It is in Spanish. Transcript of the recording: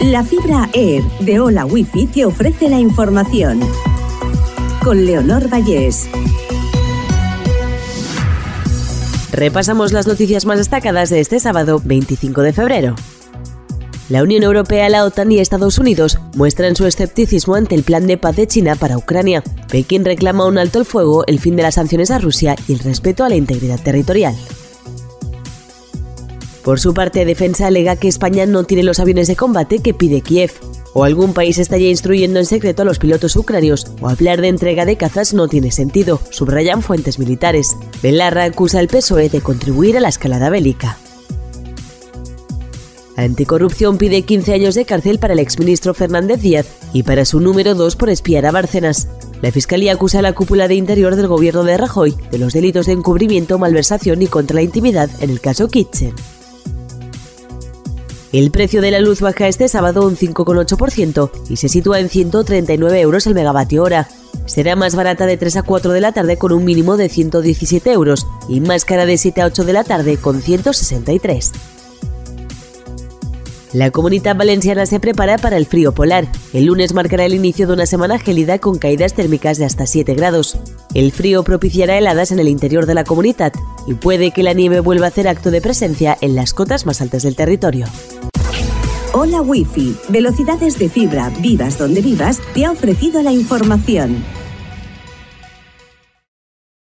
La fibra Air de Hola Wifi te ofrece la información. Con Leonor Vallés. Repasamos las noticias más destacadas de este sábado 25 de febrero. La Unión Europea, la OTAN y Estados Unidos muestran su escepticismo ante el plan de paz de China para Ucrania. Pekín reclama un alto el fuego, el fin de las sanciones a Rusia y el respeto a la integridad territorial. Por su parte, Defensa alega que España no tiene los aviones de combate que pide Kiev. O algún país está ya instruyendo en secreto a los pilotos ucranios, o hablar de entrega de cazas no tiene sentido, subrayan fuentes militares. Belarra acusa al PSOE de contribuir a la escalada bélica. Anticorrupción pide 15 años de cárcel para el exministro Fernández Díaz y para su número 2 por espiar a Bárcenas. La Fiscalía acusa a la cúpula de interior del gobierno de Rajoy de los delitos de encubrimiento, malversación y contra la intimidad en el caso Kitchen. El precio de la luz baja este sábado un 5,8% y se sitúa en 139 euros el megavatio hora. Será más barata de 3 a 4 de la tarde con un mínimo de 117 euros y más cara de 7 a 8 de la tarde con 163. La comunidad valenciana se prepara para el frío polar. El lunes marcará el inicio de una semana gélida con caídas térmicas de hasta 7 grados. El frío propiciará heladas en el interior de la comunidad y puede que la nieve vuelva a hacer acto de presencia en las cotas más altas del territorio. Hola Wi-Fi, velocidades de fibra, vivas donde vivas, te ha ofrecido la información.